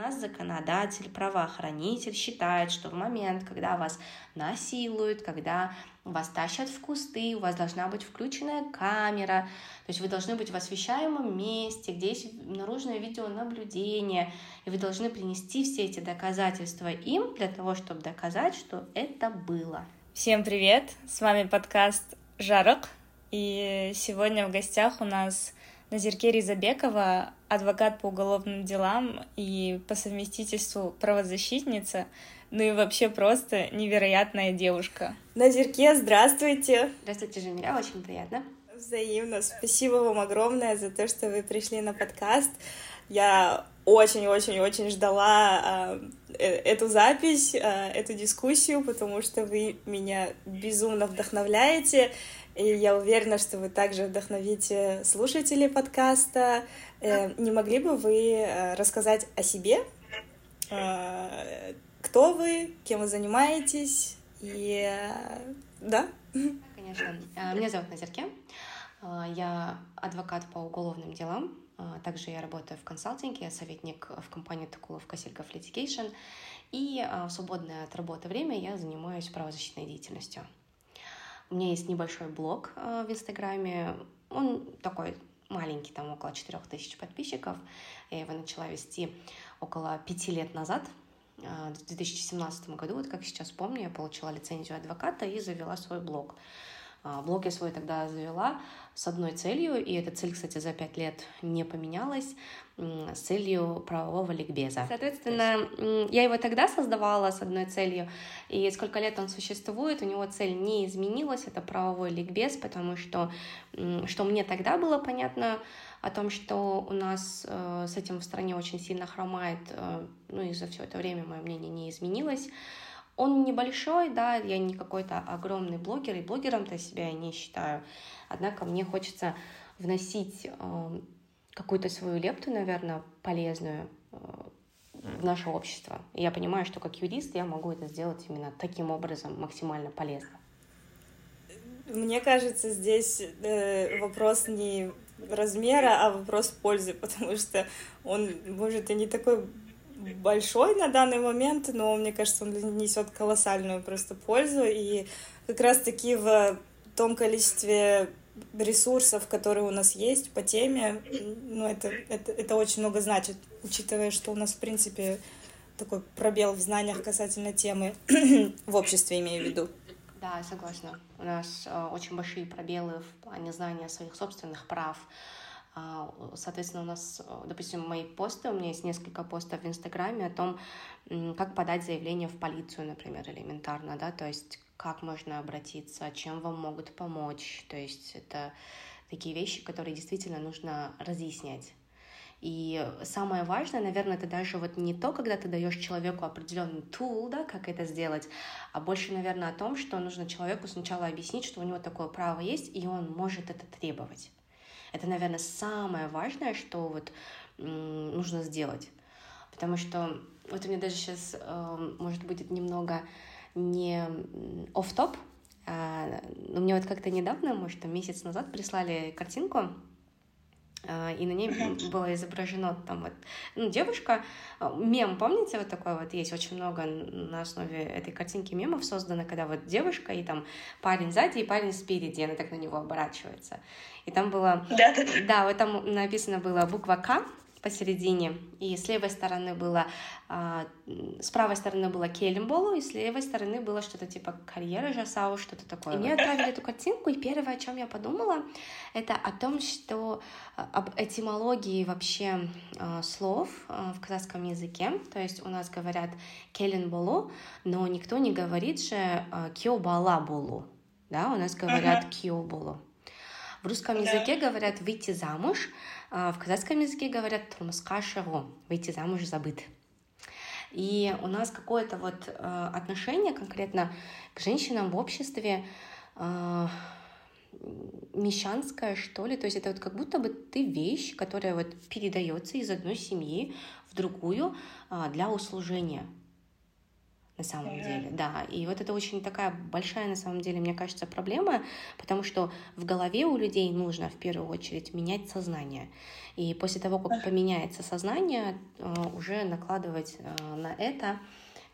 нас законодатель, правоохранитель считает, что в момент, когда вас насилуют, когда вас тащат в кусты, у вас должна быть включенная камера, то есть вы должны быть в освещаемом месте, где есть наружное видеонаблюдение, и вы должны принести все эти доказательства им для того, чтобы доказать, что это было. Всем привет! С вами подкаст «Жарок», и сегодня в гостях у нас Назирке Ризабекова, адвокат по уголовным делам и по совместительству правозащитница, ну и вообще просто невероятная девушка. Назирке, здравствуйте! Здравствуйте, Женя, очень приятно. Взаимно. Спасибо вам огромное за то, что вы пришли на подкаст. Я очень-очень-очень ждала э, эту запись, э, эту дискуссию, потому что вы меня безумно вдохновляете. И я уверена, что вы также вдохновите слушателей подкаста. Э, не могли бы вы э, рассказать о себе? Э, кто вы, кем вы занимаетесь? И да? Конечно. Меня зовут Назерке. Я адвокат по уголовным делам. Также я работаю в консалтинге, я советник в компании Токулов Косильков Litigation. И в свободное от работы время я занимаюсь правозащитной деятельностью. У меня есть небольшой блог э, в Инстаграме. Он такой маленький, там около 4000 подписчиков. Я его начала вести около пяти лет назад. Э, в 2017 году, вот как сейчас помню, я получила лицензию адвоката и завела свой блог. Э, блог я свой тогда завела с одной целью, и эта цель, кстати, за пять лет не поменялась, с целью правового ликбеза. Соответственно, я его тогда создавала с одной целью, и сколько лет он существует, у него цель не изменилась, это правовой ликбез, потому что, что мне тогда было понятно, о том, что у нас э, с этим в стране очень сильно хромает, э, ну и за все это время мое мнение не изменилось. Он небольшой, да, я не какой-то огромный блогер, и блогером-то себя я не считаю. Однако мне хочется вносить э, какую-то свою лепту, наверное, полезную э, в наше общество. И я понимаю, что как юрист я могу это сделать именно таким образом максимально полезно. Мне кажется, здесь э, вопрос не размера, а вопрос пользы, потому что он, может, и не такой большой на данный момент, но мне кажется, он несет колоссальную просто пользу. И как раз-таки в том количестве ресурсов, которые у нас есть по теме, ну, это, это, это очень много значит, учитывая, что у нас, в принципе, такой пробел в знаниях касательно темы в обществе, имею в виду. Да, согласна. У нас э, очень большие пробелы в плане знания своих собственных прав. Э, соответственно, у нас, э, допустим, мои посты, у меня есть несколько постов в Инстаграме о том, как подать заявление в полицию, например, элементарно, да, то есть как можно обратиться, чем вам могут помочь. То есть это такие вещи, которые действительно нужно разъяснять. И самое важное, наверное, это даже вот не то, когда ты даешь человеку определенный тул, да, как это сделать, а больше, наверное, о том, что нужно человеку сначала объяснить, что у него такое право есть, и он может это требовать. Это, наверное, самое важное, что вот нужно сделать. Потому что вот у меня даже сейчас, э, может быть, немного не оф топ а, но мне вот как-то недавно, может, месяц назад прислали картинку, и на ней было изображено там вот ну, девушка, а, мем, помните, вот такой вот есть, очень много на основе этой картинки мемов создано, когда вот девушка и там парень сзади и парень спереди, она так на него оборачивается. И там было... Да, да, да. вот там написано было буква К, посередине, и с левой стороны было, а, с правой стороны было Келлимболу, и с левой стороны было что-то типа карьера Жасау, что-то такое. И мне отправили эту картинку, и первое, о чем я подумала, это о том, что а, об этимологии вообще а, слов а, в казахском языке, то есть у нас говорят Келлинболу, но никто не говорит же а, Киобалабулу, да, у нас говорят Киоболу. В русском языке говорят выйти замуж, в казахском языке говорят «турмуска выйти замуж забыт. И у нас какое-то вот э, отношение конкретно к женщинам в обществе э, мещанское, что ли. То есть это вот как будто бы ты вещь, которая вот передается из одной семьи в другую э, для услужения. На самом mm-hmm. деле, да. И вот это очень такая большая, на самом деле, мне кажется, проблема, потому что в голове у людей нужно в первую очередь менять сознание. И после того, как поменяется сознание, э, уже накладывать э, на это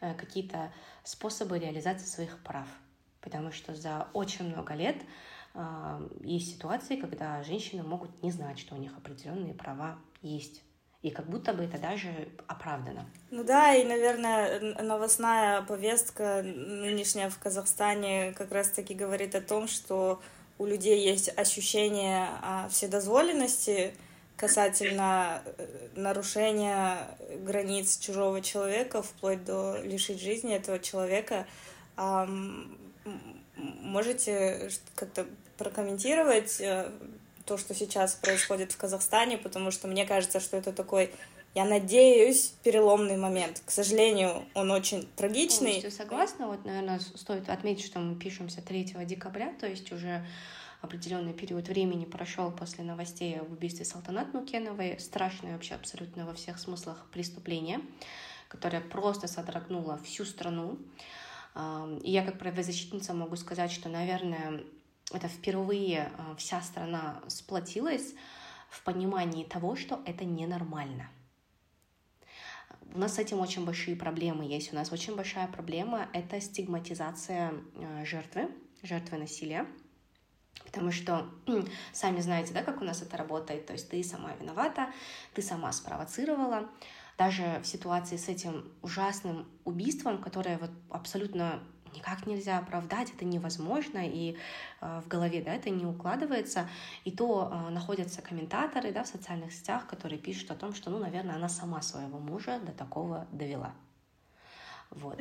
э, какие-то способы реализации своих прав. Потому что за очень много лет есть ситуации, когда женщины могут не знать, что у них определенные права есть и как будто бы это даже оправдано. Ну да, и, наверное, новостная повестка нынешняя в Казахстане как раз-таки говорит о том, что у людей есть ощущение вседозволенности касательно э, нарушения границ чужого человека, вплоть до лишить жизни этого человека. Можете как-то прокомментировать э, то, что сейчас происходит в Казахстане, потому что мне кажется, что это такой, я надеюсь, переломный момент. К сожалению, он очень трагичный. Полностью согласна. Вот, наверное, стоит отметить, что мы пишемся 3 декабря, то есть уже определенный период времени прошел после новостей об убийстве Салтанат Нукеновой. Страшное вообще абсолютно во всех смыслах преступление, которое просто содрогнуло всю страну. И я как правозащитница могу сказать, что, наверное, это впервые э, вся страна сплотилась в понимании того, что это ненормально. У нас с этим очень большие проблемы есть. У нас очень большая проблема — это стигматизация э, жертвы, жертвы насилия. Потому что сами знаете, да, как у нас это работает. То есть ты сама виновата, ты сама спровоцировала. Даже в ситуации с этим ужасным убийством, которое вот абсолютно никак нельзя оправдать, это невозможно, и э, в голове да, это не укладывается. И то э, находятся комментаторы да, в социальных сетях, которые пишут о том, что, ну, наверное, она сама своего мужа до такого довела. Вот.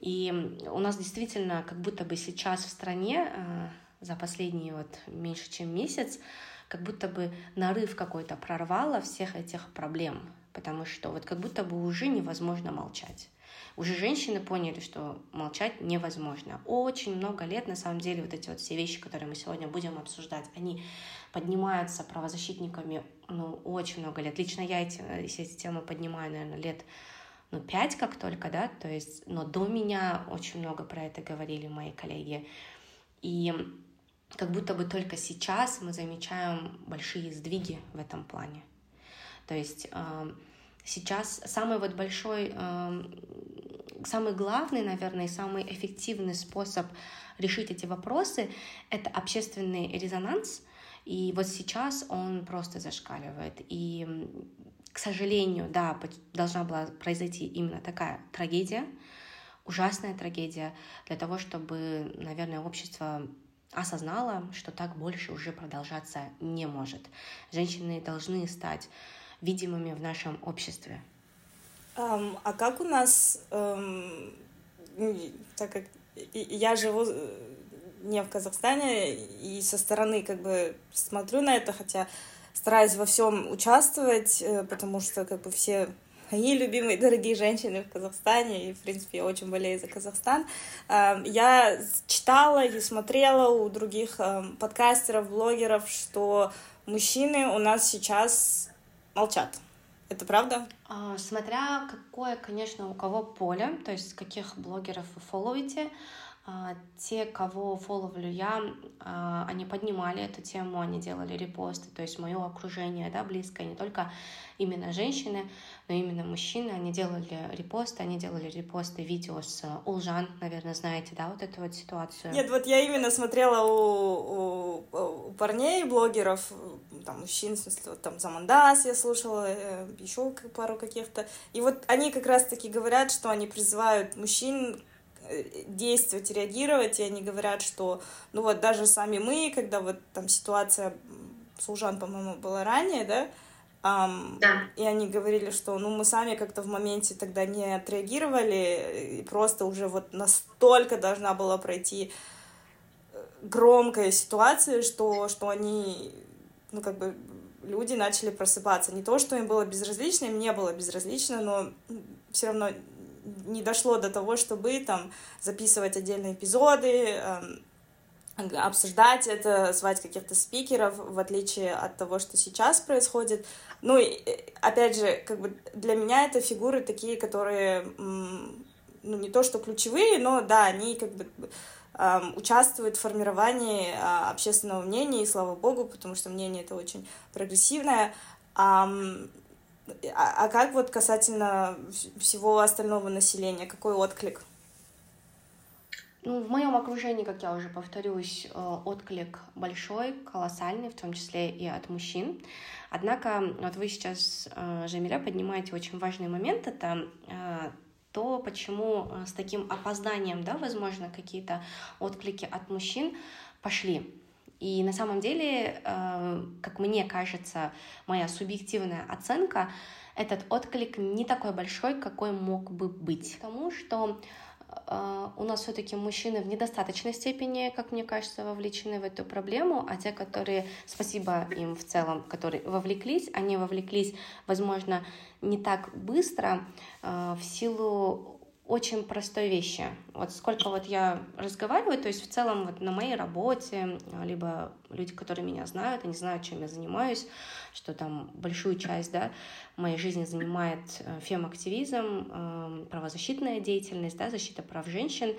И у нас действительно как будто бы сейчас в стране э, за последний вот меньше чем месяц как будто бы нарыв какой-то прорвало всех этих проблем, потому что вот как будто бы уже невозможно молчать. Уже женщины поняли, что молчать невозможно. Очень много лет, на самом деле, вот эти вот все вещи, которые мы сегодня будем обсуждать, они поднимаются правозащитниками, ну, очень много лет. Лично я эти, эти темы поднимаю, наверное, лет ну, пять как только, да, то есть, но до меня очень много про это говорили мои коллеги. И как будто бы только сейчас мы замечаем большие сдвиги в этом плане. То есть э, сейчас самый вот большой э, самый главный, наверное, самый эффективный способ решить эти вопросы — это общественный резонанс, и вот сейчас он просто зашкаливает. И, к сожалению, да, должна была произойти именно такая трагедия, ужасная трагедия, для того, чтобы, наверное, общество осознало, что так больше уже продолжаться не может. Женщины должны стать видимыми в нашем обществе. Um, а как у нас, um, так как я живу э, не в Казахстане и со стороны как бы смотрю на это, хотя стараюсь во всем участвовать, э, потому что как бы все мои любимые дорогие женщины в Казахстане, и, в принципе, я очень болею за Казахстан. Я читала и смотрела у других подкастеров, блогеров, что мужчины у нас сейчас молчат это правда? А, смотря какое, конечно, у кого поле, то есть каких блогеров вы фолловите. А, те, кого фолловлю я, а, они поднимали эту тему, они делали репосты, то есть мое окружение, да, близкое, не только именно женщины, но именно мужчины, они делали репосты, они делали репосты видео с Улжан, наверное, знаете, да, вот эту вот ситуацию. Нет, вот я именно смотрела у, у, у парней, блогеров, там, мужчин, в смысле, вот, там, Замандас я слушала, э, еще пару каких-то, и вот они как раз-таки говорят, что они призывают мужчин действовать, реагировать, и они говорят, что, ну вот даже сами мы, когда вот там ситуация Служан, по-моему, была ранее, да, Um, да. И они говорили, что ну мы сами как-то в моменте тогда не отреагировали, и просто уже вот настолько должна была пройти э, громкая ситуация, что, что они, ну как бы люди начали просыпаться. Не то, что им было безразлично, им не было безразлично, но все равно не дошло до того, чтобы там записывать отдельные эпизоды, эм, обсуждать это, звать каких-то спикеров, в отличие от того, что сейчас происходит. Ну и, опять же, как бы для меня это фигуры такие, которые, ну, не то что ключевые, но да, они как бы участвуют в формировании а, общественного мнения, и слава богу, потому что мнение это очень прогрессивное. А, а как вот касательно всего остального населения, какой отклик? Ну, в моем окружении, как я уже повторюсь, э, отклик большой, колоссальный, в том числе и от мужчин. Однако, вот вы сейчас, э, Жамиля, поднимаете очень важный момент, это э, то, почему с таким опозданием, да, возможно, какие-то отклики от мужчин пошли. И на самом деле, как мне кажется, моя субъективная оценка, этот отклик не такой большой, какой мог бы быть. Потому что а, у нас все-таки мужчины в недостаточной степени, как мне кажется, вовлечены в эту проблему, а те, которые, спасибо им в целом, которые вовлеклись, они вовлеклись, возможно, не так быстро а, в силу очень простой вещи. Вот сколько вот я разговариваю, то есть в целом вот на моей работе, либо люди, которые меня знают, они знают, чем я занимаюсь, что там большую часть да, моей жизни занимает э, фем-активизм, эм, правозащитная деятельность, да, защита прав женщин.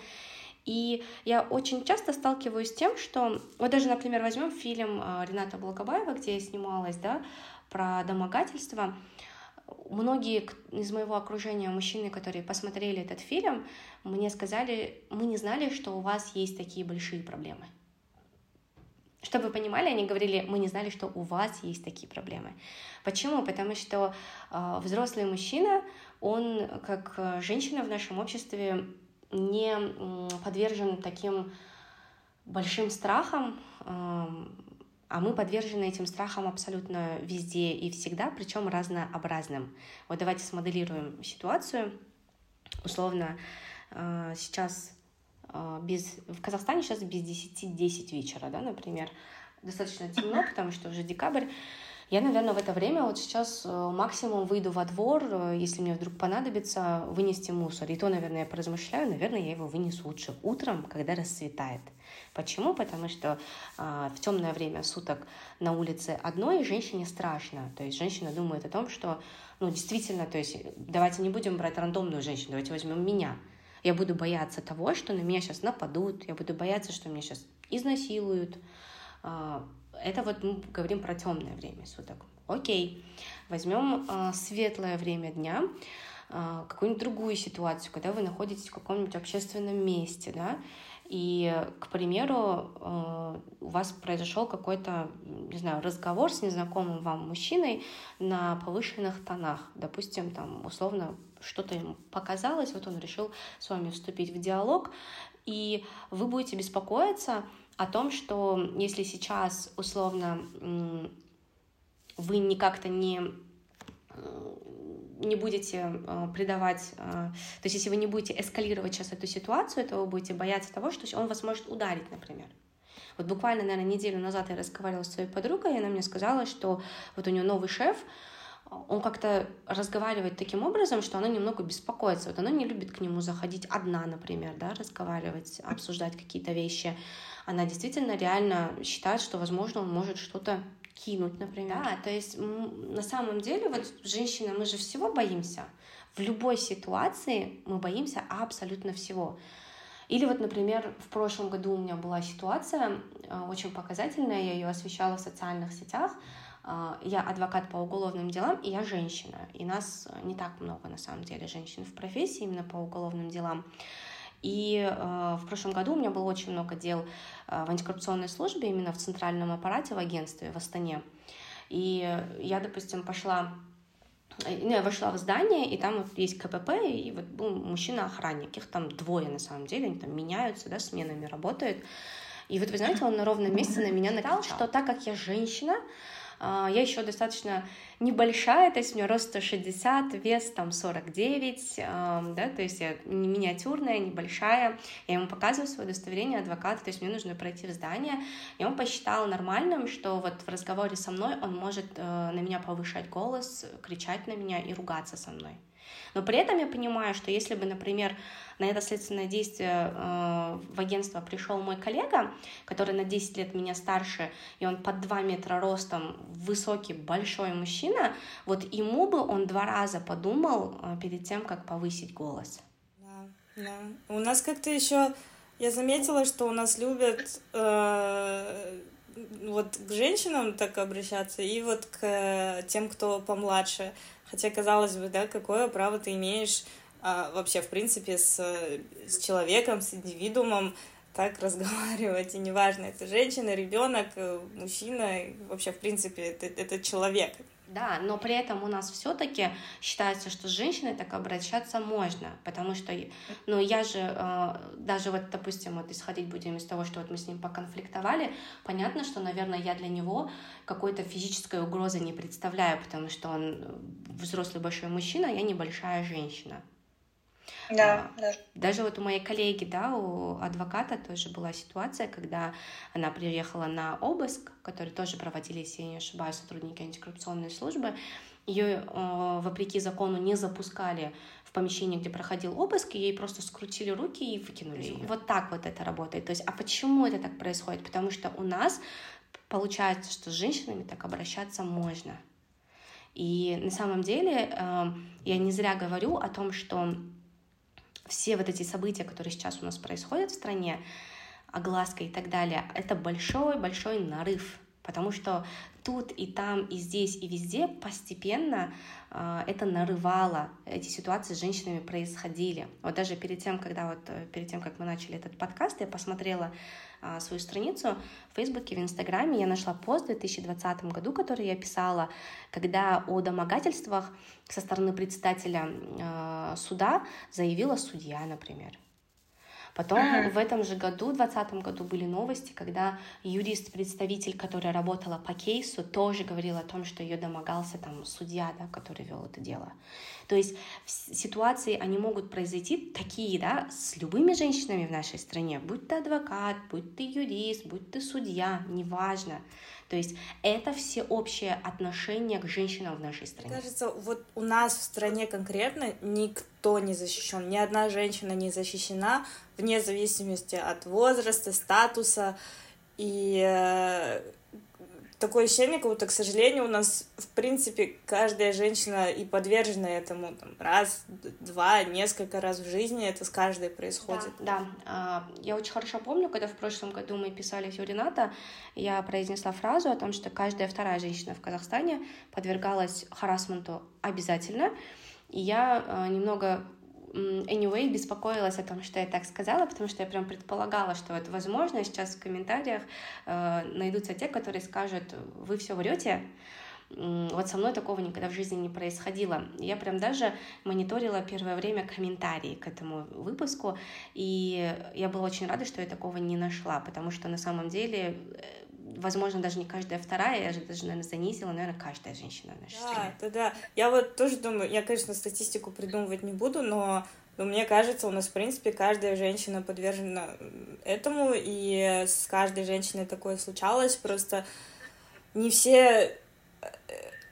И я очень часто сталкиваюсь с тем, что... Вот даже, например, возьмем фильм э, Рената Благобаева, где я снималась, да, про домогательство многие из моего окружения мужчины, которые посмотрели этот фильм, мне сказали, мы не знали, что у вас есть такие большие проблемы. Чтобы вы понимали, они говорили, мы не знали, что у вас есть такие проблемы. Почему? Потому что э, взрослый мужчина, он, как э, женщина в нашем обществе, не э, подвержен таким большим страхам, а мы подвержены этим страхам абсолютно везде и всегда, причем разнообразным. Вот давайте смоделируем ситуацию. Условно, э, сейчас э, без... в Казахстане сейчас без 10-10 вечера, да, например. Достаточно темно, потому что уже декабрь. Я, наверное, в это время вот сейчас э, максимум выйду во двор, э, если мне вдруг понадобится вынести мусор. И то, наверное, я поразмышляю, наверное, я его вынесу лучше утром, когда расцветает. Почему? Потому что э, в темное время суток на улице одной женщине страшно. То есть женщина думает о том, что, ну, действительно, то есть давайте не будем брать рандомную женщину, давайте возьмем меня. Я буду бояться того, что на меня сейчас нападут, я буду бояться, что меня сейчас изнасилуют, а, это вот мы говорим про темное время суток. Окей, возьмем э, светлое время дня, э, какую-нибудь другую ситуацию, когда вы находитесь в каком-нибудь общественном месте, да, и, к примеру, э, у вас произошел какой-то, не знаю, разговор с незнакомым вам мужчиной на повышенных тонах. Допустим, там, условно, что-то ему показалось, вот он решил с вами вступить в диалог, и вы будете беспокоиться, о том, что если сейчас условно вы никак-то не не будете э, придавать, э, то есть если вы не будете эскалировать сейчас эту ситуацию, то вы будете бояться того, что он вас может ударить, например. Вот буквально, наверное, неделю назад я разговаривала с своей подругой, и она мне сказала, что вот у нее новый шеф, он как-то разговаривает таким образом, что она немного беспокоится. Вот она не любит к нему заходить одна, например, да, разговаривать, обсуждать какие-то вещи она действительно реально считает, что, возможно, он может что-то кинуть, например. Да, то есть на самом деле вот женщина, мы же всего боимся. В любой ситуации мы боимся абсолютно всего. Или вот, например, в прошлом году у меня была ситуация э, очень показательная, я ее освещала в социальных сетях. Э, я адвокат по уголовным делам, и я женщина. И нас не так много, на самом деле, женщин в профессии именно по уголовным делам. И э, в прошлом году у меня было очень много дел э, в антикоррупционной службе, именно в центральном аппарате, в агентстве в Астане. И я, допустим, пошла э, ну, я вошла в здание, и там вот есть КПП, и вот был мужчина-охранник, их там двое на самом деле, они там меняются, да, сменами работают. И вот вы знаете, он на ровном месте на меня накричал, что так как я женщина, а, я еще достаточно небольшая, то есть у меня рост 160, вес там 49, да, то есть я миниатюрная, небольшая. Я ему показываю свое удостоверение адвоката, то есть мне нужно пройти в здание. И он посчитал нормальным, что вот в разговоре со мной он может э, на меня повышать голос, кричать на меня и ругаться со мной. Но при этом я понимаю, что если бы, например, на это следственное действие э, в агентство пришел мой коллега, который на 10 лет меня старше, и он под 2 метра ростом, высокий, большой мужчина, вот ему бы он два раза подумал э, перед тем, как повысить голос. Да. У нас как-то еще я заметила, что у нас любят э, вот к женщинам так обращаться и вот к тем, кто помладше. Хотя, казалось бы, да, какое право ты имеешь а, вообще, в принципе, с, с человеком, с индивидуумом так разговаривать, и неважно, это женщина, ребенок, э, мужчина, вообще, в принципе, это, это человек, да, но при этом у нас все-таки считается, что с женщиной так обращаться можно, потому что, ну, я же, э, даже вот, допустим, вот исходить будем из того, что вот мы с ним поконфликтовали, понятно, что, наверное, я для него какой-то физической угрозы не представляю, потому что он взрослый большой мужчина, а я небольшая женщина. Да, а, да. Даже вот у моей коллеги, да, у адвоката тоже была ситуация, когда она приехала на обыск, который тоже проводили, если я не ошибаюсь, сотрудники антикоррупционной службы. Ее, э, вопреки закону, не запускали в помещение, где проходил обыск, и ей просто скрутили руки и выкинули ее. Вот так вот это работает. То есть, а почему это так происходит? Потому что у нас получается, что с женщинами так обращаться можно. И на самом деле э, я не зря говорю о том, что все вот эти события, которые сейчас у нас происходят в стране, огласка и так далее, это большой-большой нарыв, потому что тут и там, и здесь, и везде постепенно э, это нарывало, эти ситуации с женщинами происходили. Вот даже перед тем, когда вот, э, перед тем, как мы начали этот подкаст, я посмотрела свою страницу в Фейсбуке, в Инстаграме, я нашла пост в 2020 году, который я писала, когда о домогательствах со стороны председателя э, суда заявила судья, например. Потом uh-huh. в этом же году, в 2020 году, были новости, когда юрист-представитель, которая работала по кейсу, тоже говорил о том, что ее домогался там судья, да, который вел это дело. То есть ситуации, они могут произойти такие, да, с любыми женщинами в нашей стране, будь ты адвокат, будь ты юрист, будь ты судья, неважно. То есть это все общее отношение к женщинам в нашей стране. Кажется, вот у нас в стране конкретно никто не защищен, ни одна женщина не защищена вне зависимости от возраста, статуса. И э, такое ощущение, как будто, к сожалению, у нас, в принципе, каждая женщина и подвержена этому там, раз, два, несколько раз в жизни, это с каждой происходит. Да, да. Я очень хорошо помню, когда в прошлом году мы писали все я произнесла фразу о том, что каждая вторая женщина в Казахстане подвергалась харасменту обязательно, и я а, немного anyway, беспокоилась о том, что я так сказала, потому что я прям предполагала, что это возможно. Сейчас в комментариях э, найдутся те, которые скажут, вы все врете, вот со мной такого никогда в жизни не происходило. Я прям даже мониторила первое время комментарии к этому выпуску, и я была очень рада, что я такого не нашла, потому что на самом деле э, возможно, даже не каждая вторая, я же даже, наверное, занизила, наверное, каждая женщина в нашей да, стране. Да, да, Я вот тоже думаю, я, конечно, статистику придумывать не буду, но но мне кажется, у нас, в принципе, каждая женщина подвержена этому, и с каждой женщиной такое случалось, просто не все э,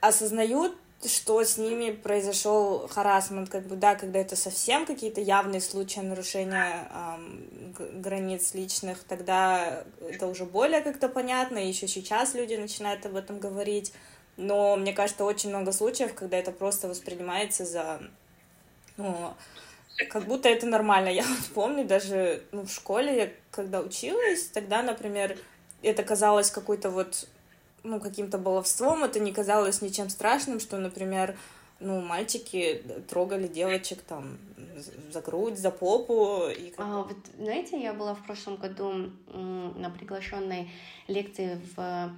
осознают что с ними произошел харасмент, как бы, да, когда это совсем какие-то явные случаи нарушения эм, границ личных, тогда это уже более как-то понятно, еще сейчас люди начинают об этом говорить, но мне кажется, очень много случаев, когда это просто воспринимается за, ну, как будто это нормально. Я вот помню даже ну, в школе, я когда училась, тогда, например, это казалось какой-то вот ну, каким-то баловством, это не казалось ничем страшным, что, например, ну, мальчики трогали девочек там за грудь, за попу. И как... а, вот, знаете, я была в прошлом году на приглашенной лекции в э,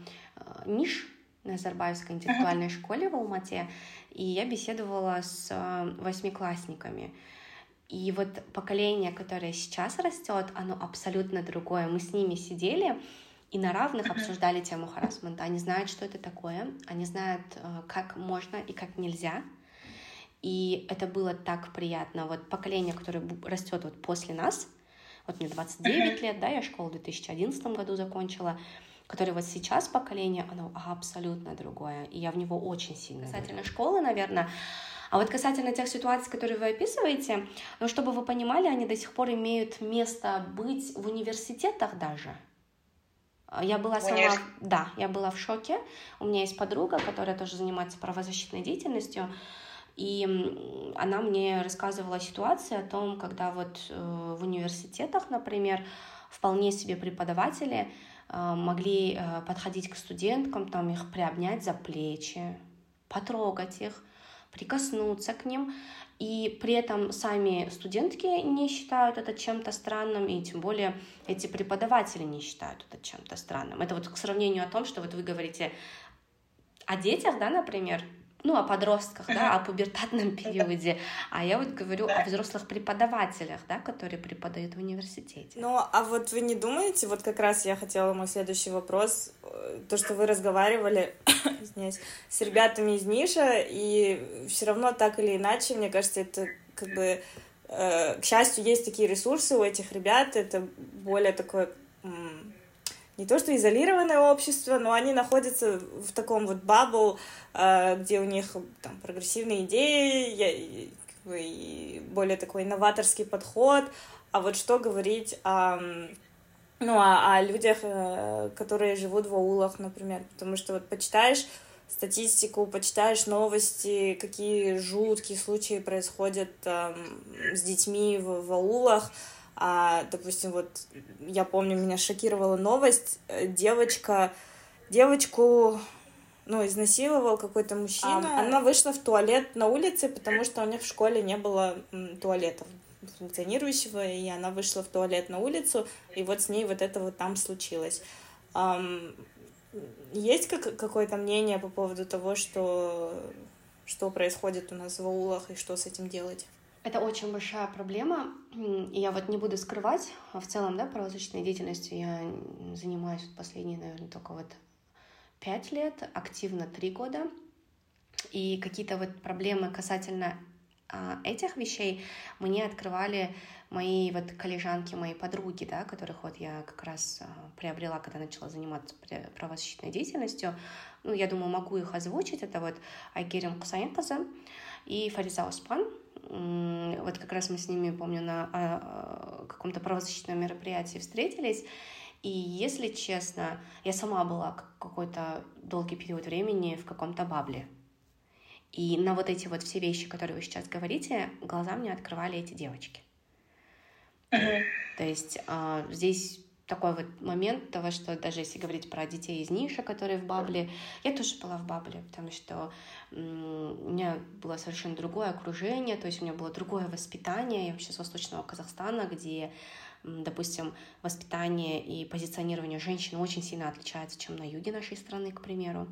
НИШ, на Назарбаевской интеллектуальной uh-huh. школе в Алмате, и я беседовала с э, восьмиклассниками. И вот поколение, которое сейчас растет, оно абсолютно другое. Мы с ними сидели, и на равных обсуждали тему харасмента. Они знают, что это такое, они знают, э, как можно и как нельзя. И это было так приятно. Вот поколение, которое растет вот после нас, вот мне 29 uh-huh. лет, да, я школу в 2011 году закончила, которое вот сейчас поколение, оно абсолютно другое, и я в него очень сильно. Касательно школы, наверное, а вот касательно тех ситуаций, которые вы описываете, ну, чтобы вы понимали, они до сих пор имеют место быть в университетах даже. А, я была сама, Универ... да, я была в шоке. У меня есть подруга, которая тоже занимается правозащитной деятельностью, И она мне рассказывала ситуации о том, когда вот э, в университетах, например, вполне себе преподаватели э, могли э, подходить к студенткам, там их приобнять за плечи, потрогать их, прикоснуться к ним, и при этом сами студентки не считают это чем-то странным, и тем более эти преподаватели не считают это чем-то странным. Это вот к сравнению о том, что вот вы говорите о детях, да, например, ну, о подростках, да, о пубертатном периоде, а я вот говорю о взрослых преподавателях, да, которые преподают в университете. Ну, а вот вы не думаете, вот как раз я хотела мой следующий вопрос, э, то, что вы разговаривали извиняюсь, с ребятами из Ниша, и все равно так или иначе, мне кажется, это как бы э, к счастью, есть такие ресурсы у этих ребят, это более такое не то что изолированное общество, но они находятся в таком вот бабл, э, где у них там прогрессивные идеи, и более такой инноваторский подход. А вот что говорить о, ну, о, о людях, э, которые живут в аулах, например, потому что вот почитаешь статистику, почитаешь новости, какие жуткие случаи происходят там, с детьми в, в аулах, а, допустим, вот я помню, меня шокировала новость, э, девочка, девочку, ну, изнасиловал какой-то мужчина. А, она вышла в туалет на улице, потому что у них в школе не было туалетов функционирующего, и она вышла в туалет на улицу, и вот с ней вот это вот там случилось. Um, есть как, какое-то мнение по поводу того, что, что происходит у нас в аулах и что с этим делать? Это очень большая проблема, и я вот не буду скрывать, а в целом, да, правозащитной деятельностью я занимаюсь последние, наверное, только вот пять лет, активно три года, и какие-то вот проблемы касательно а, этих вещей мне открывали мои вот коллежанки, мои подруги, да, которых вот я как раз а, приобрела, когда начала заниматься правозащитной деятельностью. Ну, я думаю, могу их озвучить. Это вот Айгерим Кусаенказа и Фариза Оспан. Вот как раз мы с ними, помню, на а, каком-то правозащитном мероприятии встретились. И если честно, я сама была какой-то долгий период времени в каком-то бабле. И на вот эти вот все вещи, которые вы сейчас говорите, глаза мне открывали эти девочки. То есть э, здесь такой вот момент того, что даже если говорить про детей из Ниша, которые в Бабле, я тоже была в Бабле, потому что у меня было совершенно другое окружение, то есть у меня было другое воспитание, я вообще с Восточного Казахстана, где допустим, воспитание и позиционирование женщин очень сильно отличается, чем на юге нашей страны, к примеру.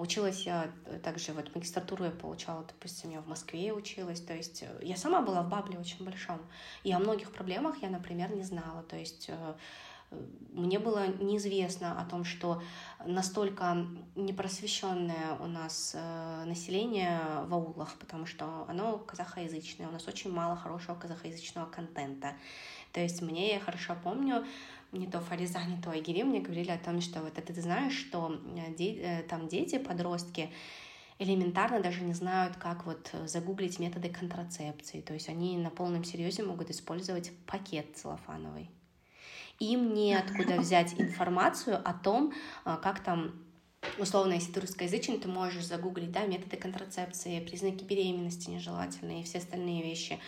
Училась я также, вот магистратуру я получала, допустим, я в Москве училась, то есть э, я сама была в бабле очень большом, и о многих проблемах я, например, не знала, то есть э, мне было неизвестно о том, что настолько непросвещенное у нас э, население в аулах, потому что оно казахоязычное, у нас очень мало хорошего казахоязычного контента. То есть мне, я хорошо помню, не то Фариза, не то Айгири мне говорили о том, что вот это ты знаешь, что э, э, там дети, подростки, элементарно даже не знают, как вот загуглить методы контрацепции. То есть они на полном серьезе могут использовать пакет целлофановый. Им неоткуда взять информацию о том, э, как там условно, если ты русскоязычный, ты можешь загуглить, да, методы контрацепции, признаки беременности нежелательные и все остальные вещи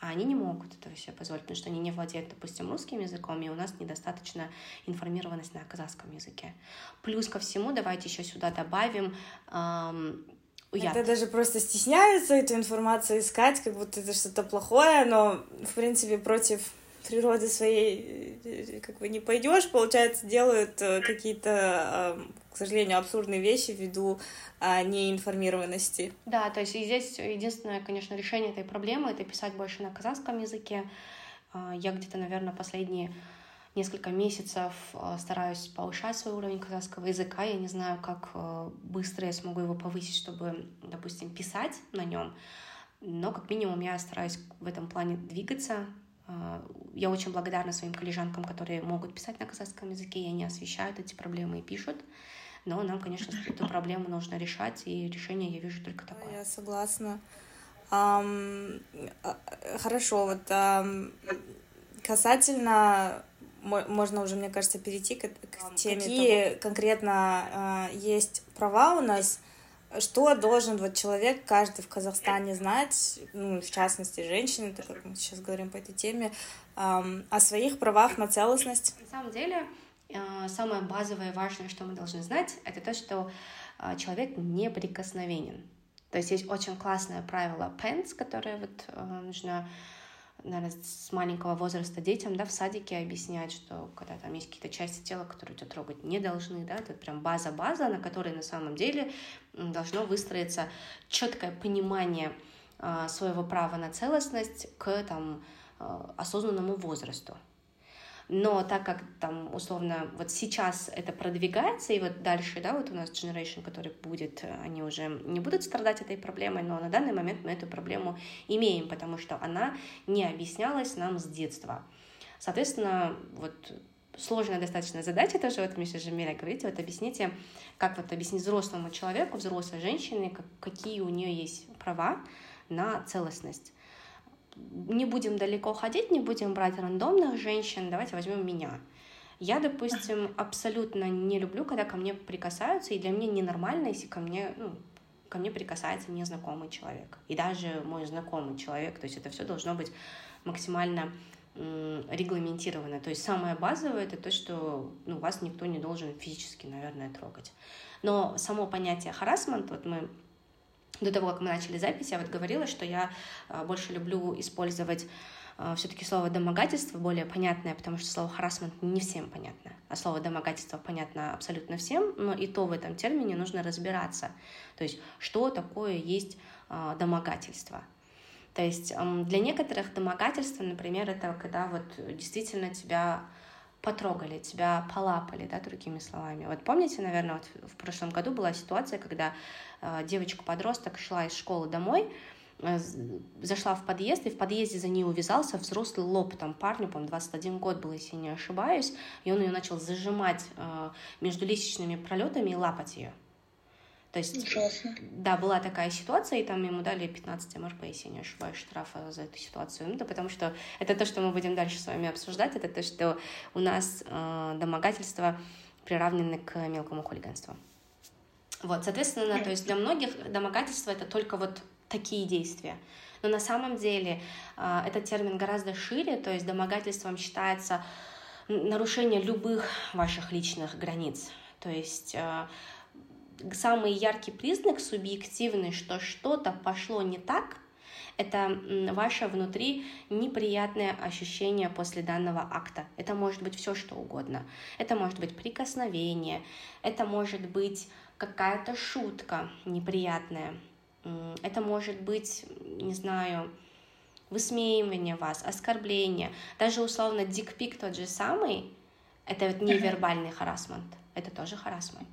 а они не могут этого себе позволить, потому что они не владеют, допустим, русским языком, и у нас недостаточно информированность на казахском языке. Плюс ко всему, давайте еще сюда добавим эм, Это даже просто стесняются эту информацию искать, как будто это что-то плохое, но, в принципе, против природы своей э, как бы не пойдешь, получается, делают э, какие-то, к сожалению, абсурдные вещи ввиду а, неинформированности. Да, то есть и здесь единственное, конечно, решение этой проблемы — это писать больше на казахском языке. А, я где-то, наверное, последние несколько месяцев а, стараюсь повышать свой уровень казахского языка. Я не знаю, как быстро я смогу его повысить, чтобы, допустим, писать на нем. Но как минимум я стараюсь в этом плане двигаться, я очень благодарна своим коллежанкам, которые могут писать на казахском языке, и они освещают эти проблемы и пишут. Но нам, конечно, эту проблему нужно решать, и решение я вижу только такое. Я согласна. Um, хорошо, вот um, касательно, можно уже, мне кажется, перейти к, к теме. Какие того... конкретно uh, есть права у нас что должен вот человек, каждый в Казахстане знать, ну, в частности, женщины, так как мы сейчас говорим по этой теме, эм, о своих правах на целостность? На самом деле, э, самое базовое и важное, что мы должны знать, это то, что э, человек неприкосновенен. То есть есть очень классное правило PENS, которое вот э, нужно наверное, с маленького возраста детям, да, в садике объяснять, что когда там есть какие-то части тела, которые тебя трогать не должны, да, это прям база-база, на которой на самом деле должно выстроиться четкое понимание э, своего права на целостность к там э, осознанному возрасту. Но так как там условно вот сейчас это продвигается, и вот дальше, да, вот у нас generation, который будет, они уже не будут страдать этой проблемой, но на данный момент мы эту проблему имеем, потому что она не объяснялась нам с детства. Соответственно, вот сложная достаточно задача тоже, вот Миша Жемеля говорите, вот объясните, как вот объяснить взрослому человеку, взрослой женщине, как, какие у нее есть права на целостность не будем далеко ходить, не будем брать рандомных женщин, давайте возьмем меня. Я, допустим, абсолютно не люблю, когда ко мне прикасаются, и для меня ненормально, если ко мне, ну, ко мне прикасается незнакомый человек. И даже мой знакомый человек, то есть это все должно быть максимально регламентировано. То есть самое базовое это то, что ну, вас никто не должен физически, наверное, трогать. Но само понятие харасмент, вот мы до того, как мы начали запись, я вот говорила, что я а, больше люблю использовать а, все-таки слово домогательство более понятное, потому что слово харасмент не всем понятно, а слово домогательство понятно абсолютно всем, но и то в этом термине нужно разбираться. То есть, что такое есть а, домогательство. То есть для некоторых домогательство, например, это когда вот действительно тебя потрогали, тебя полапали, да, другими словами. Вот помните, наверное, вот в прошлом году была ситуация, когда э, девочка-подросток шла из школы домой, э, зашла в подъезд, и в подъезде за ней увязался взрослый лоб, там парню, по 21 год был, если не ошибаюсь, и он ее начал зажимать э, между лестничными пролетами и лапать ее. То есть, Ужасно. да, была такая ситуация, и там ему дали 15 МРП, если не ошибаюсь, штрафа за эту ситуацию. Ну, да потому что это то, что мы будем дальше с вами обсуждать, это то, что у нас э, домогательства приравнены к мелкому хулиганству. Вот, соответственно, то есть для многих домогательство это только вот такие действия. Но на самом деле э, этот термин гораздо шире, то есть домогательством считается нарушение любых ваших личных границ. То есть э, самый яркий признак субъективный, что что-то пошло не так, это ваше внутри неприятное ощущение после данного акта. Это может быть все что угодно. Это может быть прикосновение, это может быть какая-то шутка неприятная, это может быть, не знаю, высмеивание вас, оскорбление, даже условно дикпик тот же самый, это вот невербальный харасмент, это тоже харасмент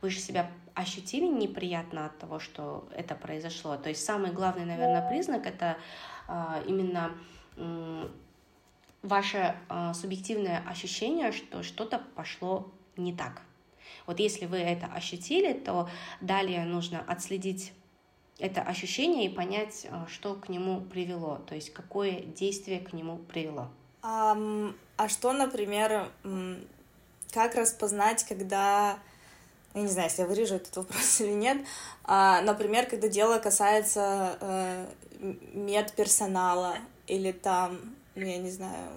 вы же себя ощутили неприятно от того, что это произошло. То есть самый главный, наверное, признак это э, именно ваше э, субъективное ощущение, что что-то пошло не так. Вот если вы это ощутили, то далее нужно отследить это ощущение и понять, что к нему привело, то есть какое действие к нему привело. А, а что, например, как распознать, когда я не знаю, если я вырежу этот вопрос или нет, а, например, когда дело касается э, медперсонала или там, ну, я не знаю,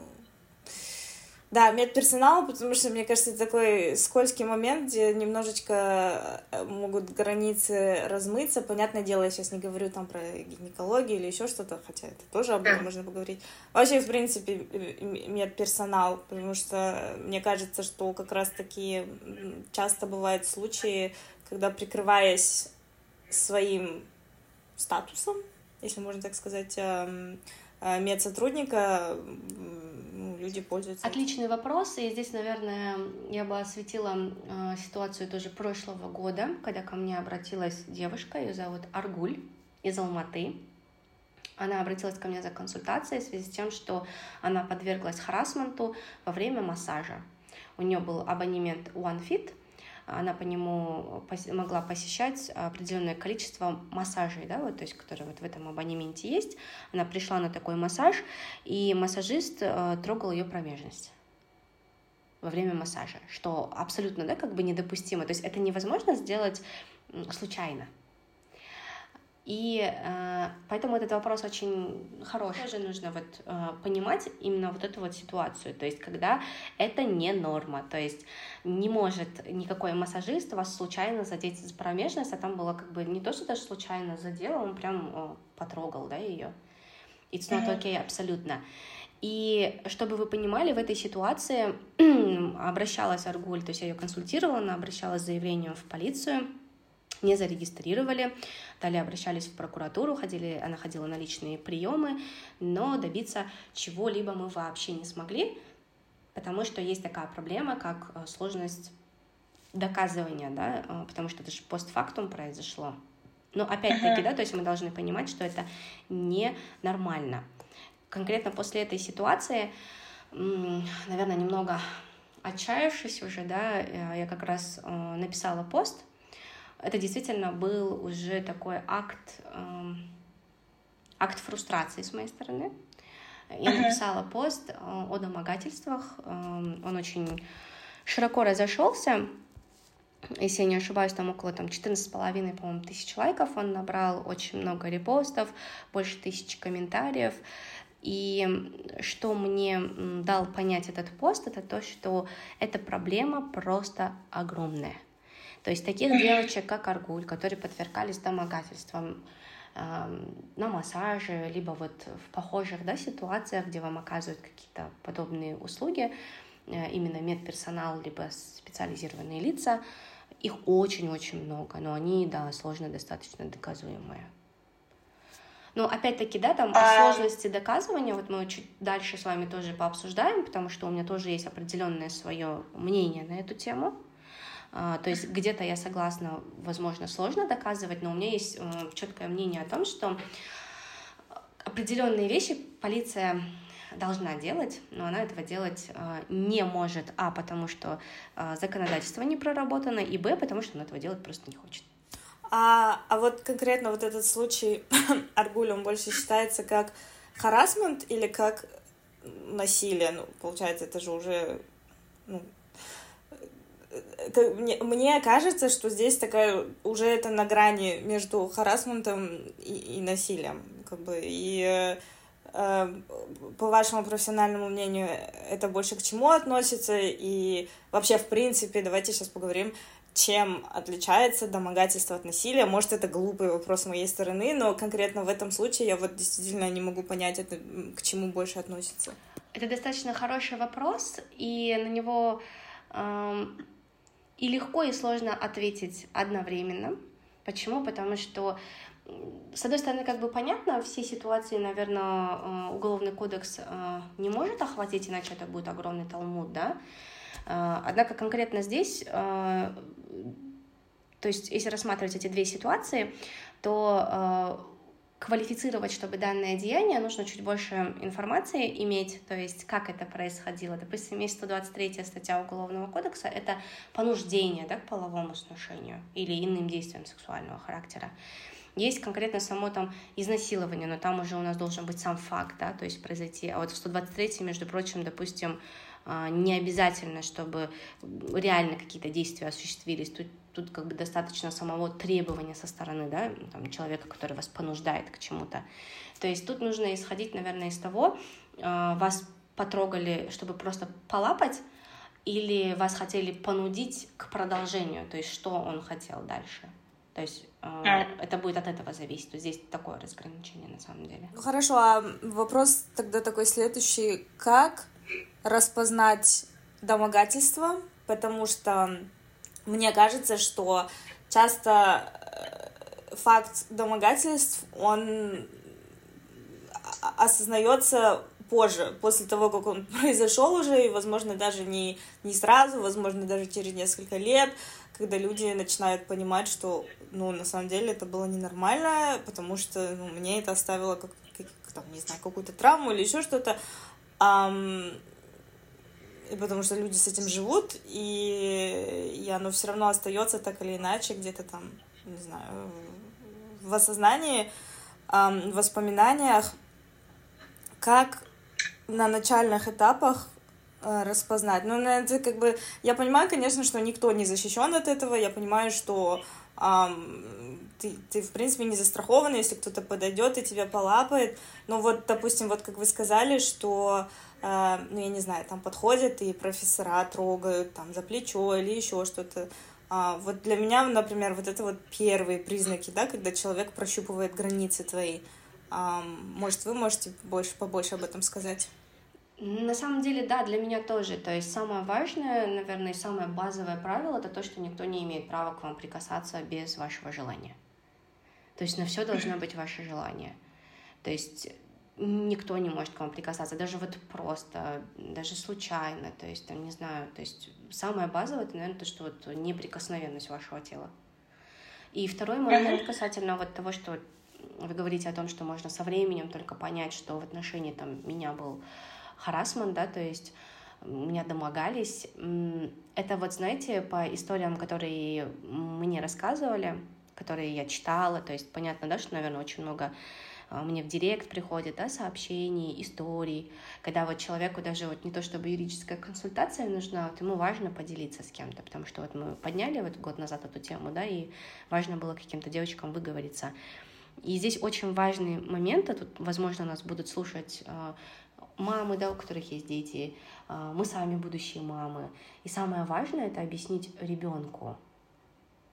да, медперсонал, потому что, мне кажется, это такой скользкий момент, где немножечко э, могут границы размыться. Понятное дело, я сейчас не говорю там про гинекологию или еще что-то, хотя это тоже об этом можно поговорить. Вообще, в принципе, медперсонал, потому что мне кажется, что как раз-таки часто бывают случаи, когда, прикрываясь своим статусом, если можно так сказать, эм, медсотрудника, люди пользуются. Отличный вопрос, и здесь, наверное, я бы осветила э, ситуацию тоже прошлого года, когда ко мне обратилась девушка, ее зовут Аргуль из Алматы. Она обратилась ко мне за консультацией в связи с тем, что она подверглась харасменту во время массажа. У нее был абонемент OneFit, она по нему могла посещать определенное количество массажей, да, вот, то есть, которые вот в этом абонементе есть. Она пришла на такой массаж, и массажист э, трогал ее промежность во время массажа, что абсолютно, да, как бы недопустимо. То есть это невозможно сделать случайно. И э, поэтому этот вопрос очень хороший. Тоже нужно вот э, понимать именно вот эту вот ситуацию, то есть когда это не норма, то есть не может никакой массажист вас случайно задеть за промежность, а там было как бы не то, что даже случайно задел, он прям э, потрогал, да, ее. It's not okay абсолютно. И чтобы вы понимали, в этой ситуации обращалась Аргуль, то есть я ее консультировала, она обращалась с заявлением в полицию, не зарегистрировали, далее обращались в прокуратуру, ходили, она ходила на личные приемы, но добиться чего-либо мы вообще не смогли, потому что есть такая проблема, как э, сложность доказывания, да, э, потому что это же постфактум произошло. Но опять-таки, да, то есть мы должны понимать, что это ненормально. Конкретно после этой ситуации, наверное, немного отчаявшись уже, да, э, я как раз написала пост это действительно был уже такой акт, э, акт фрустрации с моей стороны. Я написала пост э, о домогательствах, э, он очень широко разошелся, если я не ошибаюсь, там около там, 14,5, по-моему, тысяч лайков он набрал, очень много репостов, больше тысячи комментариев. И что мне дал понять этот пост, это то, что эта проблема просто огромная. То есть таких девочек, как Аргуль, которые подвергались домогательствам на массаже, либо вот в похожих да, ситуациях, где вам оказывают какие-то подобные услуги, э, именно медперсонал, либо специализированные лица, их очень-очень много, но они, да, сложно достаточно доказуемые. Но опять-таки, да, там а... сложности доказывания, вот мы чуть дальше с вами тоже пообсуждаем, потому что у меня тоже есть определенное свое мнение на эту тему. А, то есть где-то я согласна, возможно, сложно доказывать, но у меня есть четкое мнение о том, что определенные вещи полиция должна делать, но она этого делать э, не может, а потому что э, законодательство не проработано, и б потому что она этого делать просто не хочет. А, а вот конкретно вот этот случай Аргуль, он больше считается как харасмент или как насилие? Ну, получается, это же уже ну, мне, мне кажется, что здесь такая уже это на грани между харасментом и, и насилием, как бы и э, по вашему профессиональному мнению это больше к чему относится и вообще в принципе давайте сейчас поговорим чем отличается домогательство от насилия. Может, это глупый вопрос с моей стороны, но конкретно в этом случае я вот действительно не могу понять, это к чему больше относится. Это достаточно хороший вопрос, и на него эм, и легко и сложно ответить одновременно. Почему? Потому что с одной стороны, как бы понятно, все ситуации, наверное, э, уголовный кодекс э, не может охватить, иначе это будет огромный талмуд, да. Э, однако конкретно здесь, то есть если рассматривать эти две ситуации, то квалифицировать, чтобы данное деяние, нужно чуть больше информации иметь, то есть как это происходило. Допустим, есть 123 статья Уголовного кодекса, это понуждение да, к половому сношению или иным действиям сексуального характера. Есть конкретно само там изнасилование, но там уже у нас должен быть сам факт, да, то есть произойти. А вот в 123, между прочим, допустим, а, не обязательно, чтобы реально какие-то действия осуществились. Тут, тут как бы достаточно самого требования со стороны да, там, человека, который вас понуждает к чему-то. То есть тут нужно исходить, наверное, из того, а, вас потрогали, чтобы просто полапать, или вас хотели понудить к продолжению, то есть что он хотел дальше. То есть э, это будет от этого зависеть. Здесь такое разграничение на самом деле. Хорошо, а вопрос тогда такой следующий. Как распознать домогательство, потому что мне кажется, что часто э, факт домогательств, он осознается позже, после того, как он произошел уже, и, возможно, даже не, не сразу, возможно, даже через несколько лет, когда люди начинают понимать, что, ну, на самом деле это было ненормально, потому что, ну, мне это оставило, как, как там, не знаю, какую-то травму или еще что-то. И потому что люди с этим живут, и, и оно все равно остается так или иначе где-то там, не знаю, в осознании, в воспоминаниях, как на начальных этапах э, распознать. Ну, это как бы... Я понимаю, конечно, что никто не защищен от этого. Я понимаю, что ты, ты, в принципе, не застрахован, если кто-то подойдет и тебя полапает. Но вот, допустим, вот как вы сказали, что, ну, я не знаю, там подходят и профессора трогают там за плечо или еще что-то. А, вот для меня, например, вот это вот первые признаки, да, когда человек прощупывает границы твои. А, может, вы можете больше, побольше об этом сказать? На самом деле, да, для меня тоже. То есть самое важное, наверное, самое базовое правило это то, что никто не имеет права к вам прикасаться без вашего желания. То есть на все должно быть ваше желание. То есть никто не может к вам прикасаться, даже вот просто, даже случайно, то есть, там, не знаю, то есть самое базовое, это, наверное, то, что вот неприкосновенность вашего тела. И второй момент касательно вот того, что вы говорите о том, что можно со временем только понять, что в отношении там меня был харасман, да, то есть меня домогались. Это вот, знаете, по историям, которые мне рассказывали, которые я читала, то есть понятно, да, что, наверное, очень много мне в директ приходит, да, сообщений, историй, когда вот человеку даже вот не то чтобы юридическая консультация нужна, вот ему важно поделиться с кем-то, потому что вот мы подняли вот год назад эту тему, да, и важно было каким-то девочкам выговориться. И здесь очень важный момент, а тут, возможно, нас будут слушать а, мамы, да, у которых есть дети, а, мы сами будущие мамы. И самое важное — это объяснить ребенку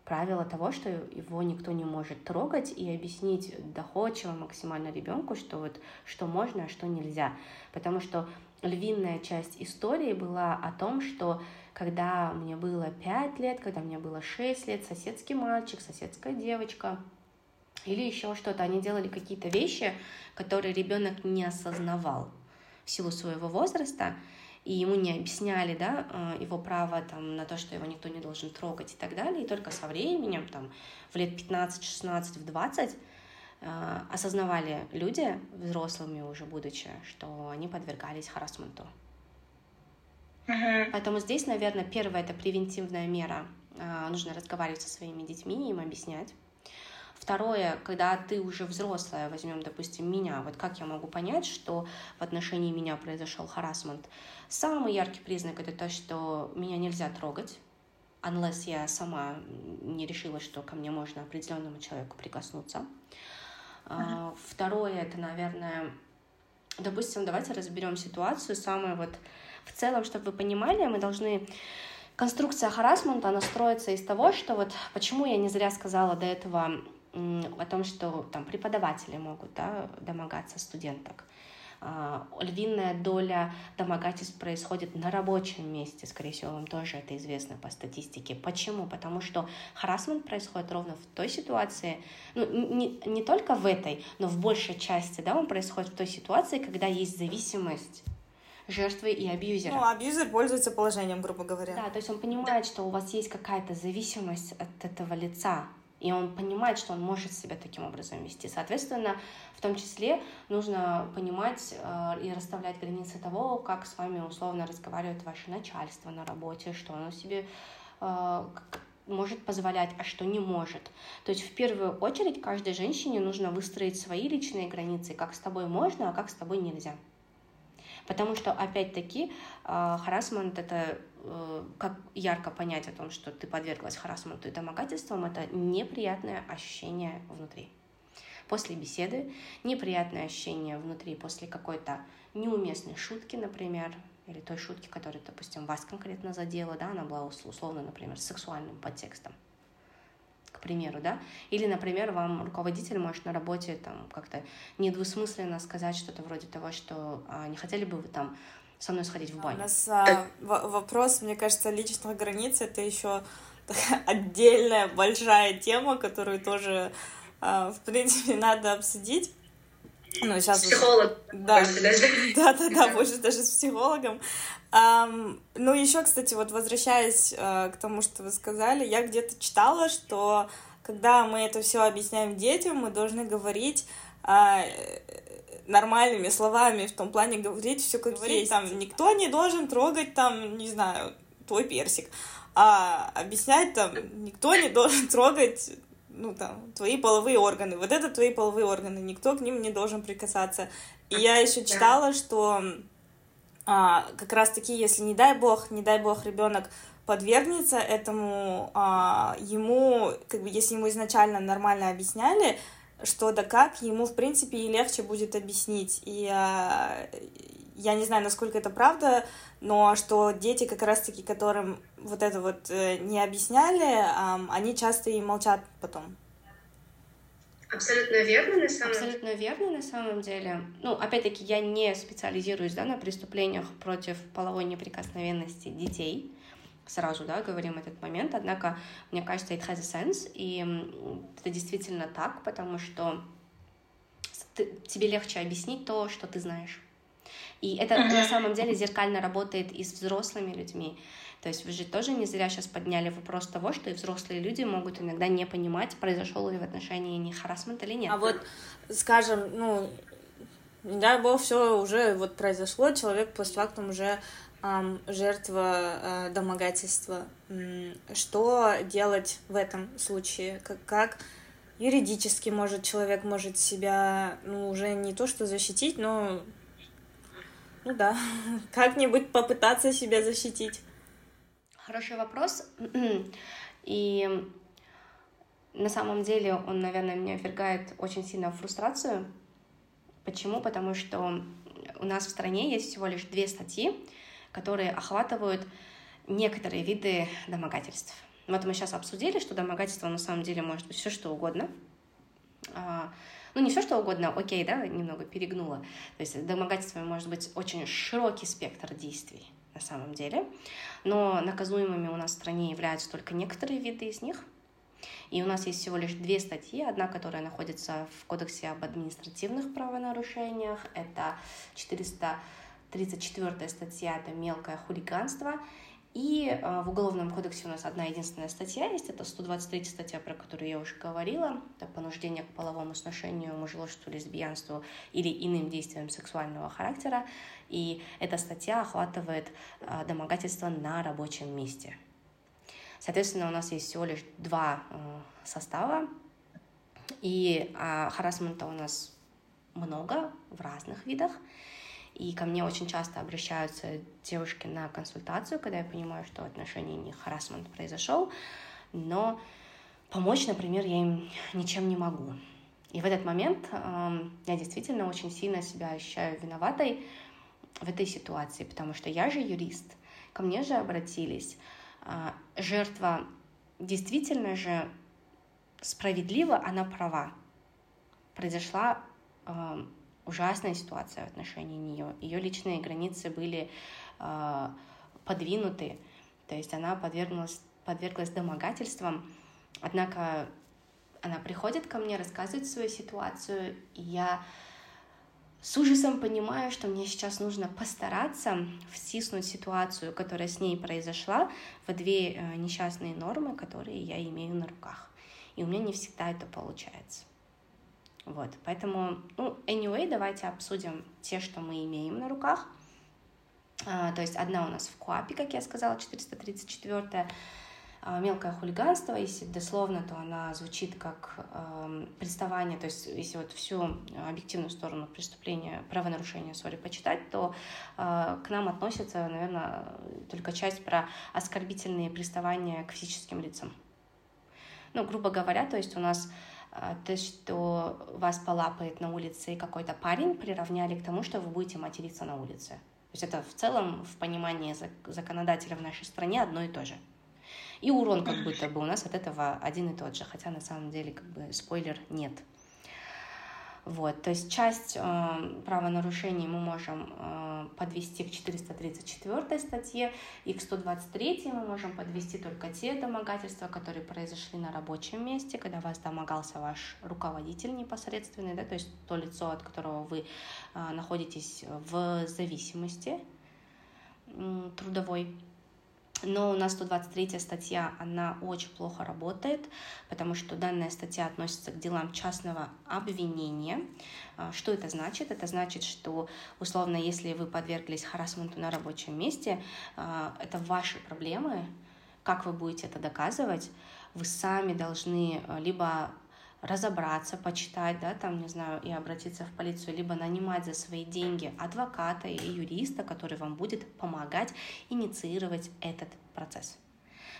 правило того, что его никто не может трогать, и объяснить доходчиво максимально ребенку, что вот что можно, а что нельзя. Потому что львиная часть истории была о том, что когда мне было 5 лет, когда мне было 6 лет, соседский мальчик, соседская девочка или еще что-то, они делали какие-то вещи, которые ребенок не осознавал в силу своего возраста, и ему не объясняли, да, э, его право там на то, что его никто не должен трогать и так далее, и только со временем, там, в лет 15, 16, в 20 э, осознавали люди, взрослыми уже будучи, что они подвергались харасменту. Uh-huh. Поэтому здесь, наверное, первое — это превентивная мера. Э, нужно разговаривать со своими детьми, им объяснять. Второе, когда ты уже взрослая, возьмем, допустим, меня, вот как я могу понять, что в отношении меня произошел харасмент? Самый яркий признак это то, что меня нельзя трогать, unless я сама не решила, что ко мне можно определенному человеку прикоснуться. Uh-huh. Второе, это, наверное, допустим, давайте разберем ситуацию. Самое вот в целом, чтобы вы понимали, мы должны конструкция харасмента, она строится из того, что вот почему я не зря сказала до этого о том, что там преподаватели могут да, домогаться студенток. А, львиная доля домогательств происходит на рабочем месте, скорее всего, вам тоже это известно по статистике. Почему? Потому что харасмент происходит ровно в той ситуации, ну, не, не только в этой, но в большей части, да, он происходит в той ситуации, когда есть зависимость жертвы и абьюзера. Ну, абьюзер пользуется положением, грубо говоря. Да, то есть он понимает, что у вас есть какая-то зависимость от этого лица, и он понимает, что он может себя таким образом вести. Соответственно, в том числе нужно понимать э, и расставлять границы того, как с вами условно разговаривает ваше начальство на работе, что оно себе э, может позволять, а что не может. То есть в первую очередь каждой женщине нужно выстроить свои личные границы, как с тобой можно, а как с тобой нельзя. Потому что, опять-таки, э, харасмент — это как ярко понять о том, что ты подверглась харасменту и домогательствам, это неприятное ощущение внутри. После беседы неприятное ощущение внутри после какой-то неуместной шутки, например, или той шутки, которая, допустим, вас конкретно задела, да, она была условно, например, сексуальным подтекстом, к примеру, да, или, например, вам руководитель может на работе там как-то недвусмысленно сказать что-то вроде того, что а, не хотели бы вы там со мной сходить в баню. У нас а, вопрос, мне кажется, личных границ это еще отдельная большая тема, которую тоже, а, в принципе, надо обсудить. Ну, сейчас Психолог. Да, да, да, да, больше даже с психологом. Um, ну, еще, кстати, вот возвращаясь uh, к тому, что вы сказали, я где-то читала, что когда мы это все объясняем детям, мы должны говорить uh, нормальными словами в том плане говорить все как говорить, есть. Там никто не должен трогать там, не знаю, твой персик. А объяснять там никто не должен трогать ну, там, твои половые органы. Вот это твои половые органы, никто к ним не должен прикасаться. И я еще читала, что а, как раз таки, если, не дай бог, не дай бог, ребенок подвергнется этому, а, ему, как бы, если ему изначально нормально объясняли, что да как, ему, в принципе, и легче будет объяснить. И а, я не знаю, насколько это правда, но что дети, как раз-таки, которым вот это вот э, не объясняли, они часто и молчат потом. Абсолютно верно, на самом деле. Абсолютно верно, на самом деле. Ну, опять-таки, я не специализируюсь, да, на преступлениях против половой неприкосновенности детей. Сразу, да, говорим этот момент. Однако, мне кажется, it has a sense, и это действительно так, потому что тебе легче объяснить то, что ты знаешь. И это uh-huh. на самом деле зеркально работает и с взрослыми людьми. То есть вы же тоже не зря сейчас подняли вопрос того, что и взрослые люди могут иногда не понимать, произошел ли в отношении них харасмент или нет. А вот, скажем, ну, не дай бог, все уже вот произошло, человек постфактум уже жертва э, домогательства. Что делать в этом случае? Как, юридически может человек может себя, ну, уже не то что защитить, но ну да, как-нибудь попытаться себя защитить. Хороший вопрос. И на самом деле он, наверное, меня ввергает очень сильно в фрустрацию. Почему? Потому что у нас в стране есть всего лишь две статьи, которые охватывают некоторые виды домогательств. Вот мы сейчас обсудили, что домогательство на самом деле может быть все что угодно. А, ну, не все что угодно, окей, да, немного перегнула. То есть домогательство может быть очень широкий спектр действий на самом деле. Но наказуемыми у нас в стране являются только некоторые виды из них. И у нас есть всего лишь две статьи. Одна, которая находится в Кодексе об административных правонарушениях. Это 434 статья, это мелкое хулиганство. И э, в Уголовном кодексе у нас одна единственная статья есть, это 123 статья, про которую я уже говорила, это понуждение к половому сношению, мужеложеству, лесбиянству или иным действиям сексуального характера. И эта статья охватывает э, домогательство на рабочем месте. Соответственно, у нас есть всего лишь два э, состава, и э, харасмента у нас много в разных видах. И ко мне очень часто обращаются девушки на консультацию, когда я понимаю, что в отношении них харасмент произошел, но помочь, например, я им ничем не могу. И в этот момент э, я действительно очень сильно себя ощущаю виноватой в этой ситуации, потому что я же юрист, ко мне же обратились. Э, жертва действительно же справедливо, она права. Произошла э, ужасная ситуация в отношении нее. Ее личные границы были э, подвинуты, то есть она подверглась, подверглась домогательствам. Однако она приходит ко мне, рассказывает свою ситуацию, и я с ужасом понимаю, что мне сейчас нужно постараться втиснуть ситуацию, которая с ней произошла, в две э, несчастные нормы, которые я имею на руках. И у меня не всегда это получается. Вот, поэтому, ну, anyway, давайте обсудим те, что мы имеем на руках. А, то есть одна у нас в КУАПе, как я сказала, 434 а, мелкое хулиганство, если дословно, то она звучит как э, приставание, то есть если вот всю объективную сторону преступления, правонарушения, сори, почитать, то э, к нам относится, наверное, только часть про оскорбительные приставания к физическим лицам. Ну, грубо говоря, то есть у нас а, то, что вас полапает на улице какой-то парень, приравняли к тому, что вы будете материться на улице. То есть это в целом в понимании законодателя в нашей стране одно и то же. И урон как будто бы у нас от этого один и тот же, хотя на самом деле как бы спойлер нет. Вот, то есть часть э, правонарушений мы можем э, подвести к 434 статье, и к 123 мы можем подвести только те домогательства, которые произошли на рабочем месте, когда вас домогался ваш руководитель непосредственный, да, то есть то лицо, от которого вы э, находитесь в зависимости трудовой. Но у нас 123 статья, она очень плохо работает, потому что данная статья относится к делам частного обвинения. А, что это значит? Это значит, что, условно, если вы подверглись харасменту на рабочем месте, а, это ваши проблемы, как вы будете это доказывать, вы сами должны а, либо разобраться, почитать, да, там, не знаю, и обратиться в полицию, либо нанимать за свои деньги адвоката или юриста, который вам будет помогать инициировать этот процесс.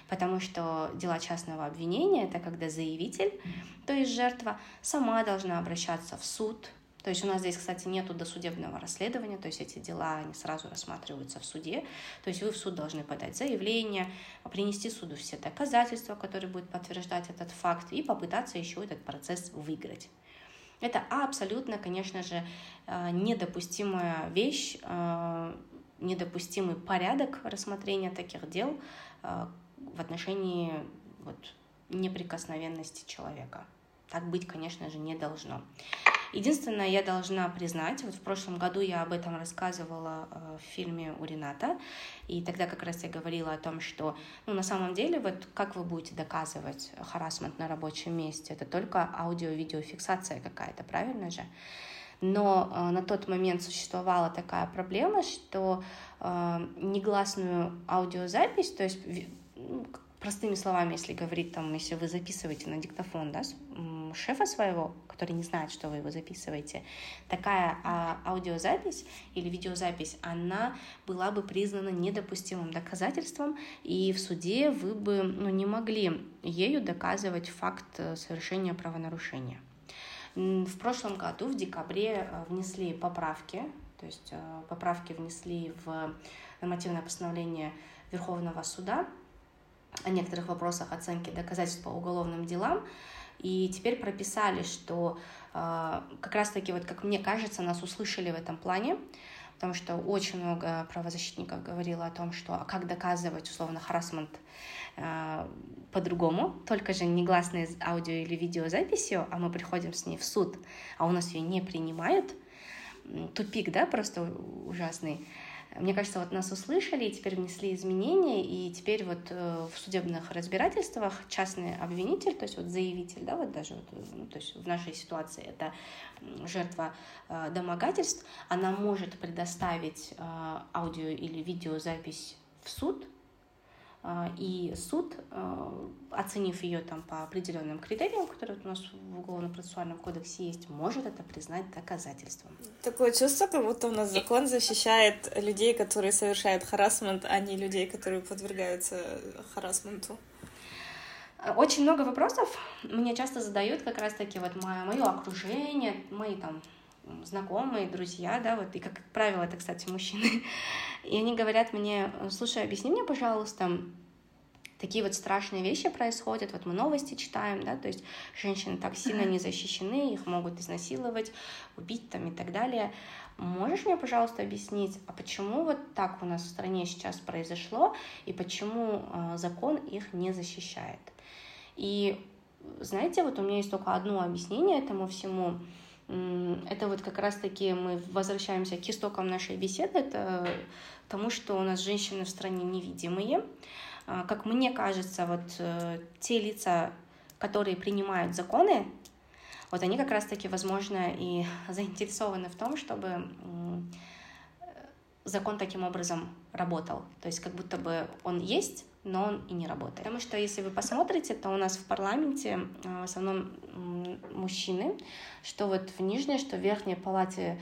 потому что дела частного обвинения — это когда заявитель, то есть жертва, сама должна обращаться в суд, то есть у нас здесь, кстати, нету досудебного расследования, то есть эти дела, они сразу рассматриваются в суде. То есть вы в суд должны подать заявление, принести суду все доказательства, которые будут подтверждать этот факт, и попытаться еще этот процесс выиграть. Это абсолютно, конечно же, э, недопустимая вещь, э, недопустимый порядок рассмотрения таких дел э, в отношении вот, неприкосновенности человека. Так быть, конечно же, не должно. Единственное, я должна признать, вот в прошлом году я об этом рассказывала э, в фильме у Рената, и тогда как раз я говорила о том, что ну, на самом деле вот как вы будете доказывать харасмент на рабочем месте, это только аудио-видеофиксация какая-то, правильно же? Но э, на тот момент существовала такая проблема, что э, негласную аудиозапись, то есть ну, простыми словами, если говорить, там, если вы записываете на диктофон, да, шефа своего, который не знает, что вы его записываете, такая а, аудиозапись или видеозапись, она была бы признана недопустимым доказательством, и в суде вы бы ну, не могли ею доказывать факт э, совершения правонарушения. В прошлом году, в декабре, э, внесли поправки, то есть э, поправки внесли в нормативное постановление Верховного суда о некоторых вопросах оценки доказательств по уголовным делам, и теперь прописали, что э, как раз-таки, вот как мне кажется, нас услышали в этом плане, потому что очень много правозащитников говорило о том, что а как доказывать условно харасмент э, по-другому, только же негласной аудио или видеозаписью, а мы приходим с ней в суд, а у нас ее не принимают, тупик, да, просто ужасный. Мне кажется, вот нас услышали, и теперь внесли изменения, и теперь вот э, в судебных разбирательствах частный обвинитель, то есть вот заявитель, да, вот даже вот, ну, то есть в нашей ситуации это жертва э, домогательств, она может предоставить э, аудио или видеозапись в суд, и суд, а, оценив ее там по определенным критериям, которые у нас в Уголовно-процессуальном кодексе есть, может это признать доказательством. Такое чувство, как будто у нас закон защищает людей, которые совершают харасмент, а не людей, которые подвергаются харасменту. Очень много вопросов мне часто задают как раз-таки вот мое, мое окружение, мои там знакомые, друзья, да, вот, и, как правило, это, кстати, мужчины, и они говорят мне, слушай, объясни мне, пожалуйста, такие вот страшные вещи происходят, вот мы новости читаем, да, то есть женщины так сильно не защищены, их могут изнасиловать, убить там и так далее. Можешь мне, пожалуйста, объяснить, а почему вот так у нас в стране сейчас произошло, и почему э, закон их не защищает? И знаете, вот у меня есть только одно объяснение этому всему — это вот как раз-таки мы возвращаемся к истокам нашей беседы, это тому, что у нас женщины в стране невидимые. А, как мне кажется, вот э, те лица, которые принимают законы, вот они как раз-таки, возможно, и заинтересованы в том, чтобы закон таким образом работал. То есть как будто бы он есть, но он и не работает. Потому что если вы посмотрите, то у нас в парламенте э, в основном мужчины, что вот в нижней, что в верхней палате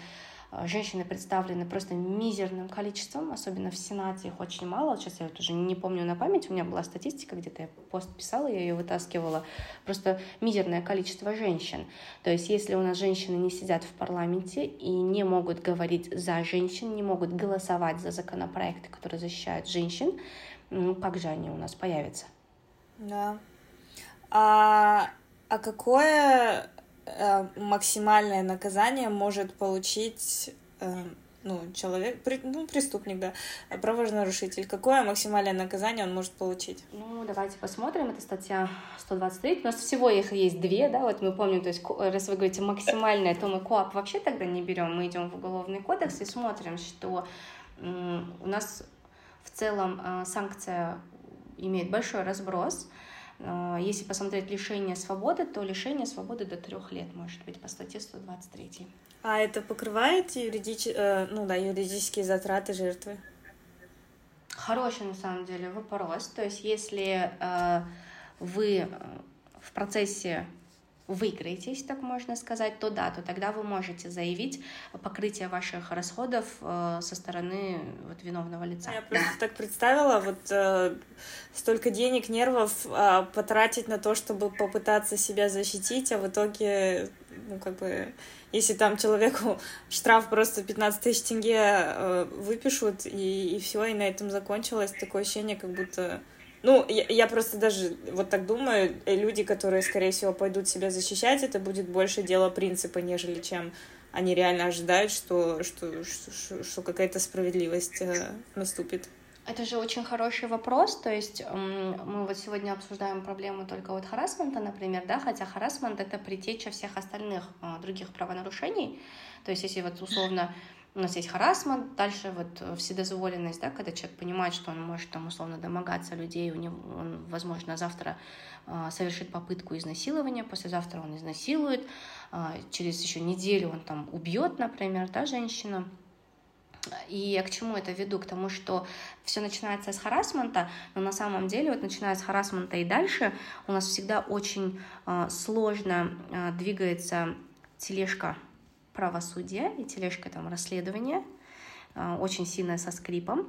женщины представлены просто мизерным количеством, особенно в Сенате их очень мало. Сейчас я вот уже не помню на память, у меня была статистика, где-то я пост писала, я ее вытаскивала. Просто мизерное количество женщин. То есть если у нас женщины не сидят в парламенте и не могут говорить за женщин, не могут голосовать за законопроекты, которые защищают женщин, ну как же они у нас появятся? Да. А, а какое максимальное наказание может получить э, ну, человек, ну, преступник, да, правонарушитель? Какое максимальное наказание он может получить? Ну, давайте посмотрим. Это статья 123. У нас всего их есть две, да, вот мы помним, то есть, раз вы говорите максимальное, то мы КОАП вообще тогда не берем, мы идем в Уголовный кодекс и смотрим, что у нас в целом э, санкция имеет большой разброс. Э, если посмотреть лишение свободы, то лишение свободы до трех лет может быть по статье 123. А это покрывает юридич... Э, ну, да, юридические затраты жертвы? Хороший на самом деле вопрос. То есть если э, вы в процессе выиграете, если так можно сказать, то да, то тогда вы можете заявить покрытие ваших расходов э, со стороны вот, виновного лица. Я просто так представила, вот э, столько денег, нервов э, потратить на то, чтобы попытаться себя защитить, а в итоге, ну, как бы, если там человеку штраф просто 15 тысяч тенге э, выпишут, и, и все, и на этом закончилось, такое ощущение, как будто ну, я, я просто даже вот так думаю, э, люди, которые, скорее всего, пойдут себя защищать, это будет больше дело принципа, нежели чем они реально ожидают, что, что, что, что какая-то справедливость э, наступит. Это же очень хороший вопрос, то есть мы вот сегодня обсуждаем проблему только вот харасмента, например, да, хотя харасмент — это притеча всех остальных а, других правонарушений, то есть если вот условно у нас есть харасмент, дальше вот э, вседозволенность, да, когда человек понимает, что он может там условно домогаться людей, у него, он, возможно, завтра э, совершит попытку изнасилования, послезавтра он изнасилует, э, через еще неделю он там убьет, например, да, женщину. И я к чему это веду? К тому, что все начинается с харасмента, но на самом деле, вот начиная с харасмента и дальше, у нас всегда очень э, сложно э, двигается тележка правосудия и тележка там расследования, а, очень сильно со скрипом.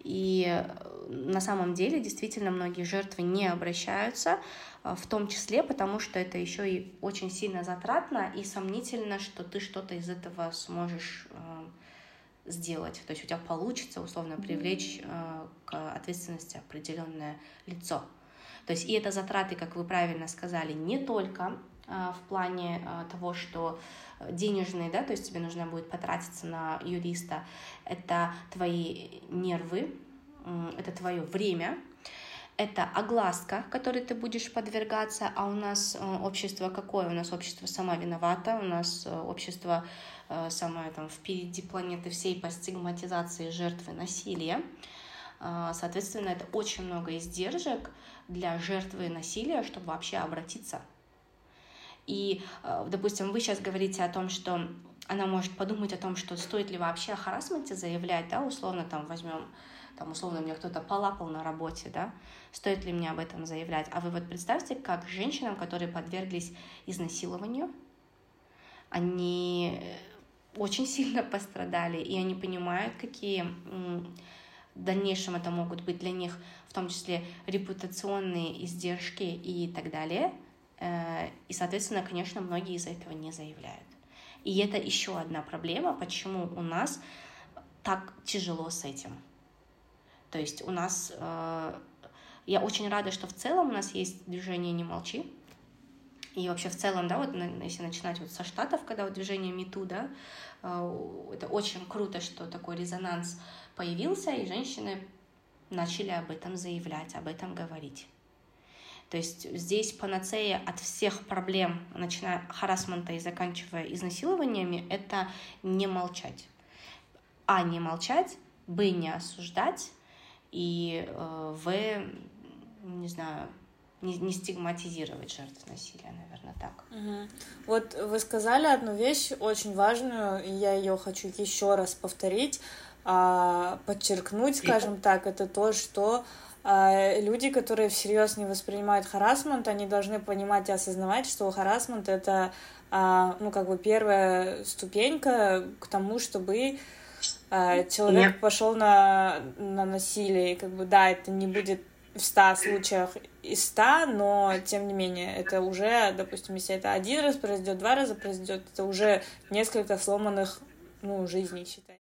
И э, на самом деле действительно многие жертвы не обращаются, а, в том числе потому, что это еще и очень сильно затратно и сомнительно, что ты что-то из этого сможешь э, сделать. То есть у тебя получится условно привлечь к ответственности определенное лицо. То есть и это затраты, как вы правильно сказали, не только в плане того, что денежные, да, то есть тебе нужно будет потратиться на юриста, это твои нервы, это твое время, это огласка, которой ты будешь подвергаться, а у нас э, общество какое? У нас общество сама виновата, у нас э, общество э, самое там впереди планеты всей по стигматизации жертвы насилия. Соответственно, это очень много издержек для жертвы насилия, чтобы вообще обратиться и, э, допустим, вы сейчас говорите о том, что она может подумать о том, что стоит ли вообще о харасменте заявлять, да, условно там возьмем, там условно мне кто-то полапал на работе, да, стоит ли мне об этом заявлять. А вы вот представьте, как женщинам, которые подверглись изнасилованию, они очень сильно пострадали, и они понимают, какие в дальнейшем это могут быть для них, в том числе репутационные издержки и так далее – Э, и, соответственно, конечно, многие из-за этого не заявляют. И это еще одна проблема, почему у нас так тяжело с этим. То есть у нас... Э, я очень рада, что в целом у нас есть движение «Не молчи», и вообще в целом, да, вот если начинать вот со Штатов, когда вот движение МИТУ, да, э, это очень круто, что такой резонанс появился, и женщины начали об этом заявлять, об этом говорить. То есть здесь панацея от всех проблем, начиная харасмента и заканчивая изнасилованиями, это не молчать. А, не молчать, б, не осуждать, и э, в, не знаю, не, не стигматизировать жертв насилия, наверное, так. Угу. Вот вы сказали одну вещь очень важную, и я ее хочу еще раз повторить, а, подчеркнуть, скажем так, это то, что люди, которые всерьез не воспринимают харасмент, они должны понимать и осознавать, что харасмент это а, ну, как бы первая ступенька к тому, чтобы а, человек Нет. пошел на, на насилие. И как бы да, это не будет в ста случаях из ста, но тем не менее, это уже, допустим, если это один раз произойдет, два раза произойдет, это уже несколько сломанных ну, жизней, считай.